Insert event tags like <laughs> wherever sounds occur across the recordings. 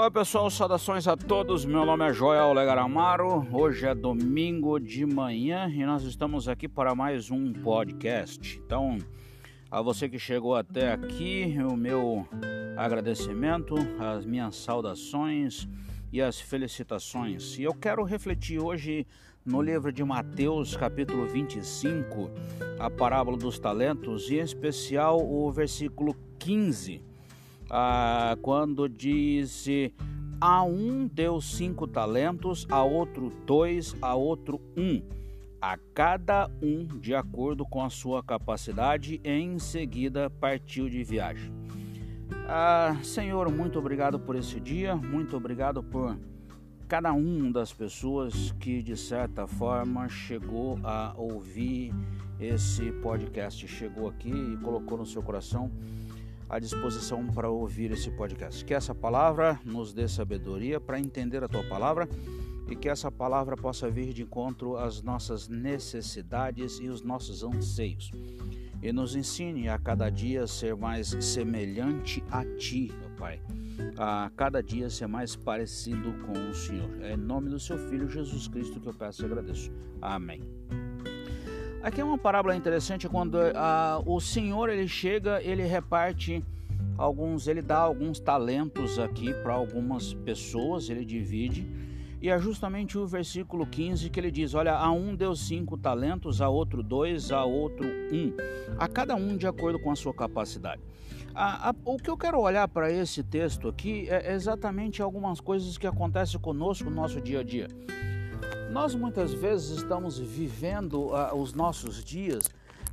Olá pessoal, saudações a todos. Meu nome é Joel Legaramaro. Hoje é domingo de manhã e nós estamos aqui para mais um podcast. Então, a você que chegou até aqui, o meu agradecimento, as minhas saudações e as felicitações. E eu quero refletir hoje no livro de Mateus, capítulo 25, a parábola dos talentos, e em especial o versículo 15 ah, quando disse: a um deu cinco talentos, a outro dois, a outro um, a cada um de acordo com a sua capacidade, em seguida partiu de viagem. Ah, Senhor, muito obrigado por esse dia, muito obrigado por cada um das pessoas que de certa forma chegou a ouvir esse podcast, chegou aqui e colocou no seu coração à disposição para ouvir esse podcast. Que essa palavra nos dê sabedoria para entender a tua palavra e que essa palavra possa vir de encontro às nossas necessidades e os nossos anseios. E nos ensine a cada dia ser mais semelhante a ti, meu Pai. A cada dia ser mais parecido com o Senhor. É em nome do seu Filho Jesus Cristo que eu peço e agradeço. Amém. Aqui é uma parábola interessante quando uh, o Senhor ele chega, ele reparte alguns, ele dá alguns talentos aqui para algumas pessoas, ele divide. E é justamente o versículo 15 que ele diz: Olha, a um deu cinco talentos, a outro dois, a outro um, a cada um de acordo com a sua capacidade. A, a, o que eu quero olhar para esse texto aqui é exatamente algumas coisas que acontecem conosco no nosso dia a dia. Nós muitas vezes estamos vivendo uh, os nossos dias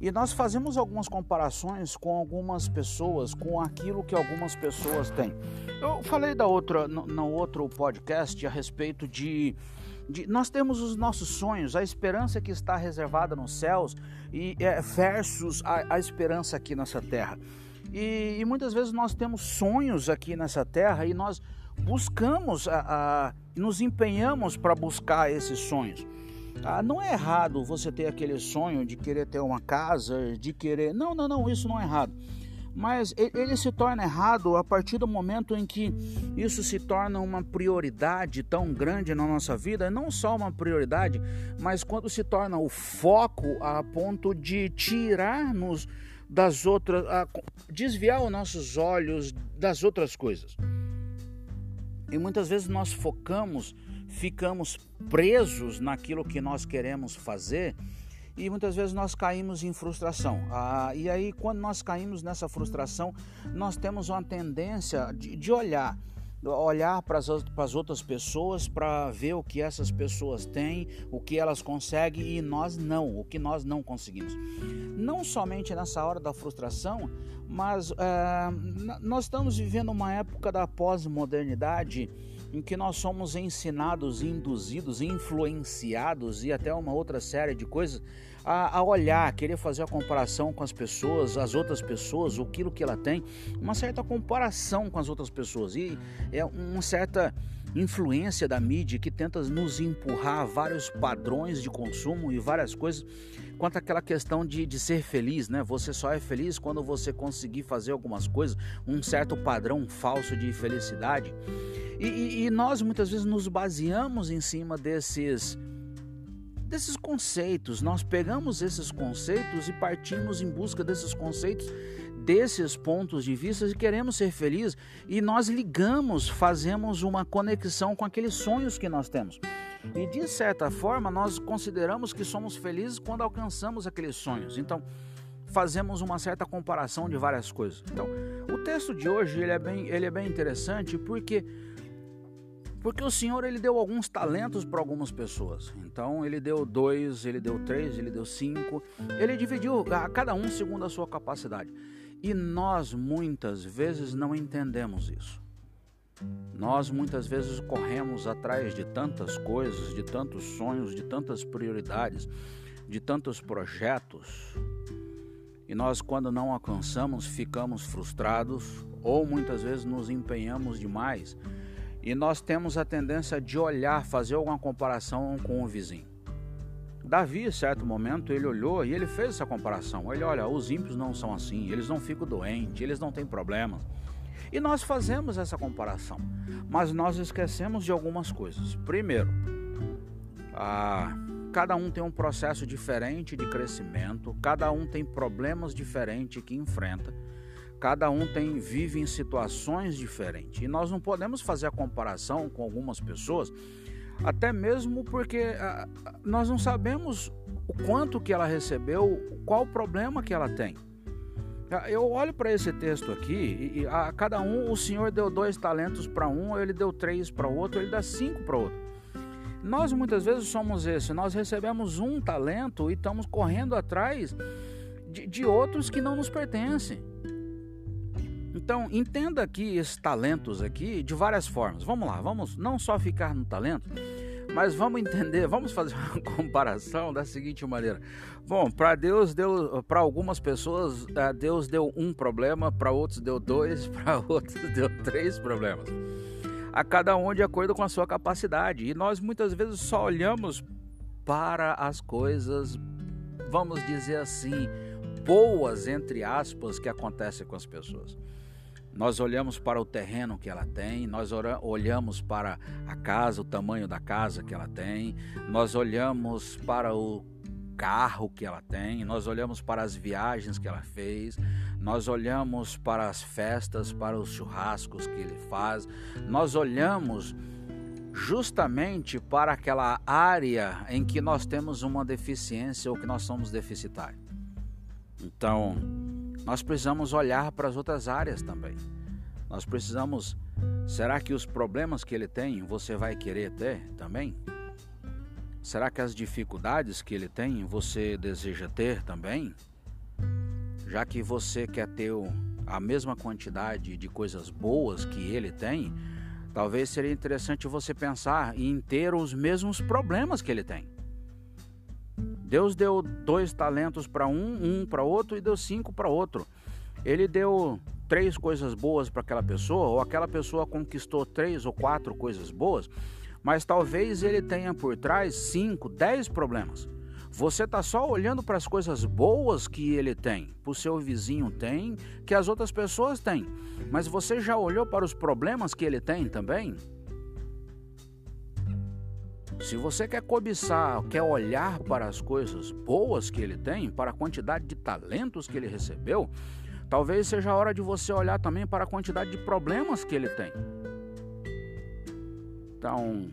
e nós fazemos algumas comparações com algumas pessoas, com aquilo que algumas pessoas têm. Eu falei da outra, no, no outro podcast a respeito de, de, nós temos os nossos sonhos, a esperança que está reservada nos céus e é, versus a, a esperança aqui nessa terra. E, e, muitas vezes nós temos sonhos aqui nessa terra e nós buscamos, a, a nos empenhamos para buscar esses sonhos. Ah, não é errado você ter aquele sonho de querer ter uma casa, de querer. Não, não, não, isso não é errado. Mas ele se torna errado a partir do momento em que isso se torna uma prioridade tão grande na nossa vida, não só uma prioridade, mas quando se torna o foco a ponto de tirar-nos das outras, desviar os nossos olhos das outras coisas. E muitas vezes nós focamos, ficamos presos naquilo que nós queremos fazer e muitas vezes nós caímos em frustração. Ah, e aí, quando nós caímos nessa frustração, nós temos uma tendência de, de olhar olhar para as outras pessoas para ver o que essas pessoas têm, o que elas conseguem e nós não, o que nós não conseguimos. Não somente nessa hora da frustração, mas é, nós estamos vivendo uma época da pós-modernidade em que nós somos ensinados, induzidos, influenciados e até uma outra série de coisas a, a, olhar, querer fazer a comparação com as pessoas, as outras pessoas, aquilo que ela tem, uma certa comparação com as outras pessoas. E é uma certa influência da mídia que tenta nos empurrar vários padrões de consumo e várias coisas quanto àquela questão de, de ser feliz, né? Você só é feliz quando você conseguir fazer algumas coisas, um certo padrão falso de felicidade. E, e, e nós muitas vezes nos baseamos em cima desses desses conceitos. Nós pegamos esses conceitos e partimos em busca desses conceitos, desses pontos de vista e queremos ser felizes e nós ligamos, fazemos uma conexão com aqueles sonhos que nós temos. E de certa forma, nós consideramos que somos felizes quando alcançamos aqueles sonhos. Então, fazemos uma certa comparação de várias coisas. Então, o texto de hoje ele é bem, ele é bem interessante porque porque o Senhor ele deu alguns talentos para algumas pessoas. Então ele deu dois, ele deu três, ele deu cinco. Ele dividiu a cada um segundo a sua capacidade. E nós muitas vezes não entendemos isso. Nós muitas vezes corremos atrás de tantas coisas, de tantos sonhos, de tantas prioridades, de tantos projetos. E nós, quando não alcançamos, ficamos frustrados ou muitas vezes nos empenhamos demais e nós temos a tendência de olhar, fazer alguma comparação com o vizinho. Davi, em certo momento, ele olhou e ele fez essa comparação. Ele olha, os ímpios não são assim, eles não ficam doentes, eles não têm problemas. E nós fazemos essa comparação, mas nós esquecemos de algumas coisas. Primeiro, cada um tem um processo diferente de crescimento, cada um tem problemas diferentes que enfrenta, cada um tem vive em situações diferentes. E nós não podemos fazer a comparação com algumas pessoas, até mesmo porque ah, nós não sabemos o quanto que ela recebeu, qual o problema que ela tem. Ah, eu olho para esse texto aqui e a cada um o Senhor deu dois talentos para um, ele deu três para o outro, ele dá cinco para o outro. Nós muitas vezes somos esse, nós recebemos um talento e estamos correndo atrás de, de outros que não nos pertencem. Então, entenda aqui esses talentos aqui de várias formas. Vamos lá, vamos não só ficar no talento, mas vamos entender, vamos fazer <laughs> uma comparação da seguinte maneira. Bom, para Deus deu, para algumas pessoas é, Deus deu um problema, para outros deu dois, <laughs> para outros deu três problemas. A cada um de acordo com a sua capacidade. E nós muitas vezes só olhamos para as coisas, vamos dizer assim, boas entre aspas que acontecem com as pessoas. Nós olhamos para o terreno que ela tem, nós olhamos para a casa, o tamanho da casa que ela tem, nós olhamos para o carro que ela tem, nós olhamos para as viagens que ela fez, nós olhamos para as festas, para os churrascos que ele faz, nós olhamos justamente para aquela área em que nós temos uma deficiência ou que nós somos deficitários. Então, nós precisamos olhar para as outras áreas também. Nós precisamos. Será que os problemas que ele tem você vai querer ter também? Será que as dificuldades que ele tem você deseja ter também? Já que você quer ter a mesma quantidade de coisas boas que ele tem, talvez seria interessante você pensar em ter os mesmos problemas que ele tem. Deus deu dois talentos para um, um para outro e deu cinco para outro. Ele deu três coisas boas para aquela pessoa, ou aquela pessoa conquistou três ou quatro coisas boas, mas talvez ele tenha por trás cinco, dez problemas. Você está só olhando para as coisas boas que ele tem, para o seu vizinho tem, que as outras pessoas têm. Mas você já olhou para os problemas que ele tem também? Se você quer cobiçar, quer olhar para as coisas boas que ele tem, para a quantidade de talentos que ele recebeu, talvez seja a hora de você olhar também para a quantidade de problemas que ele tem. Então,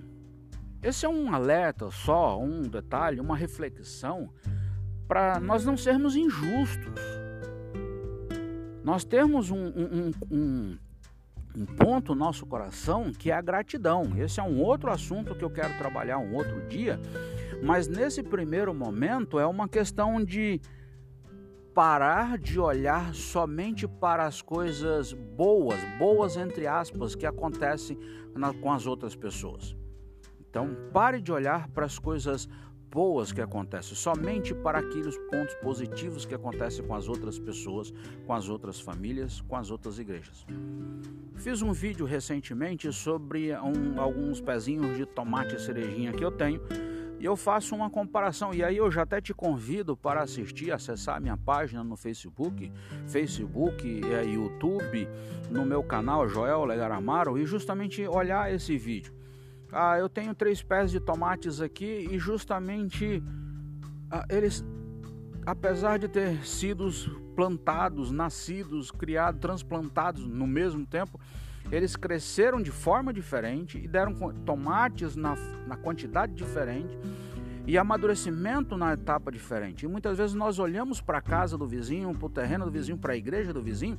esse é um alerta só, um detalhe, uma reflexão para nós não sermos injustos. Nós temos um, um, um, um ponto no nosso coração que é a gratidão. Esse é um outro assunto que eu quero trabalhar um outro dia, mas nesse primeiro momento é uma questão de parar de olhar somente para as coisas boas, boas entre aspas, que acontecem na, com as outras pessoas. Então, pare de olhar para as coisas boas que acontecem, somente para aqueles pontos positivos que acontecem com as outras pessoas, com as outras famílias, com as outras igrejas. Fiz um vídeo recentemente sobre um, alguns pezinhos de tomate cerejinha que eu tenho e eu faço uma comparação. E aí eu já até te convido para assistir, acessar a minha página no Facebook, Facebook, é, YouTube, no meu canal Joel Legaramaro e justamente olhar esse vídeo ah, eu tenho três pés de tomates aqui e justamente ah, eles, apesar de ter sido plantados, nascidos, criados, transplantados no mesmo tempo, eles cresceram de forma diferente e deram tomates na, na quantidade diferente e amadurecimento na etapa diferente. E muitas vezes nós olhamos para a casa do vizinho, para o terreno do vizinho, para a igreja do vizinho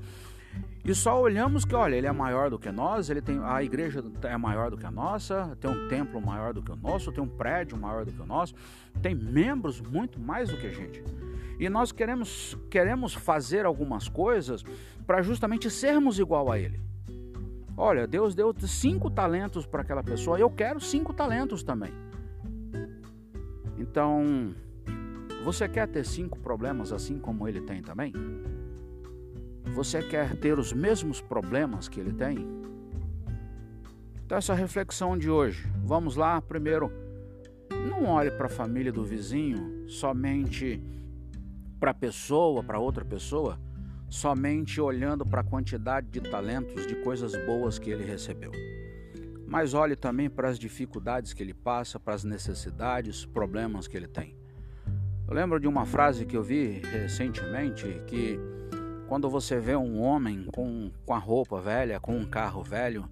e só olhamos que, olha, ele é maior do que nós, ele tem a igreja é maior do que a nossa, tem um templo maior do que o nosso, tem um prédio maior do que o nosso, tem membros muito mais do que a gente. E nós queremos queremos fazer algumas coisas para justamente sermos igual a ele. Olha, Deus deu cinco talentos para aquela pessoa, eu quero cinco talentos também. Então, você quer ter cinco problemas assim como ele tem também? Você quer ter os mesmos problemas que ele tem? Então, essa reflexão de hoje, vamos lá. Primeiro, não olhe para a família do vizinho somente para a pessoa, para outra pessoa, somente olhando para a quantidade de talentos, de coisas boas que ele recebeu. Mas olhe também para as dificuldades que ele passa, para as necessidades, problemas que ele tem. Eu lembro de uma frase que eu vi recentemente que quando você vê um homem com, com a roupa velha, com um carro velho,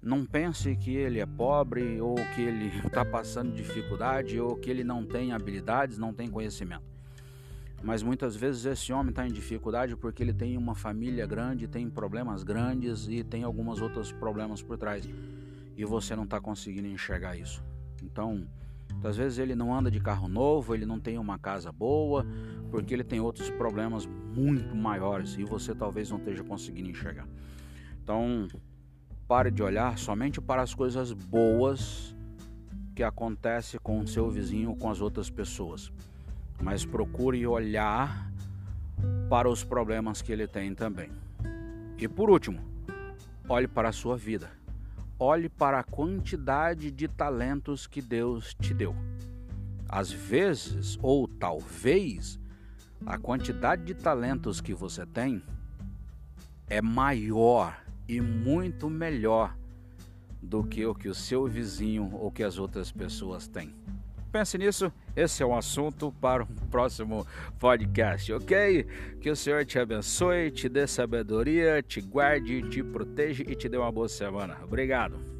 não pense que ele é pobre ou que ele está <laughs> passando dificuldade ou que ele não tem habilidades, não tem conhecimento. Mas muitas vezes esse homem está em dificuldade porque ele tem uma família grande, tem problemas grandes e tem alguns outros problemas por trás. E você não está conseguindo enxergar isso. Então, às vezes ele não anda de carro novo, ele não tem uma casa boa, porque ele tem outros problemas muito maiores e você talvez não esteja conseguindo enxergar. Então, pare de olhar somente para as coisas boas que acontece com o seu vizinho ou com as outras pessoas, mas procure olhar para os problemas que ele tem também. E por último, olhe para a sua vida. Olhe para a quantidade de talentos que Deus te deu. Às vezes, ou talvez, a quantidade de talentos que você tem é maior e muito melhor do que o que o seu vizinho ou que as outras pessoas têm. Pense nisso, esse é um assunto para um próximo podcast, ok? Que o Senhor te abençoe, te dê sabedoria, te guarde, te proteja e te dê uma boa semana. Obrigado.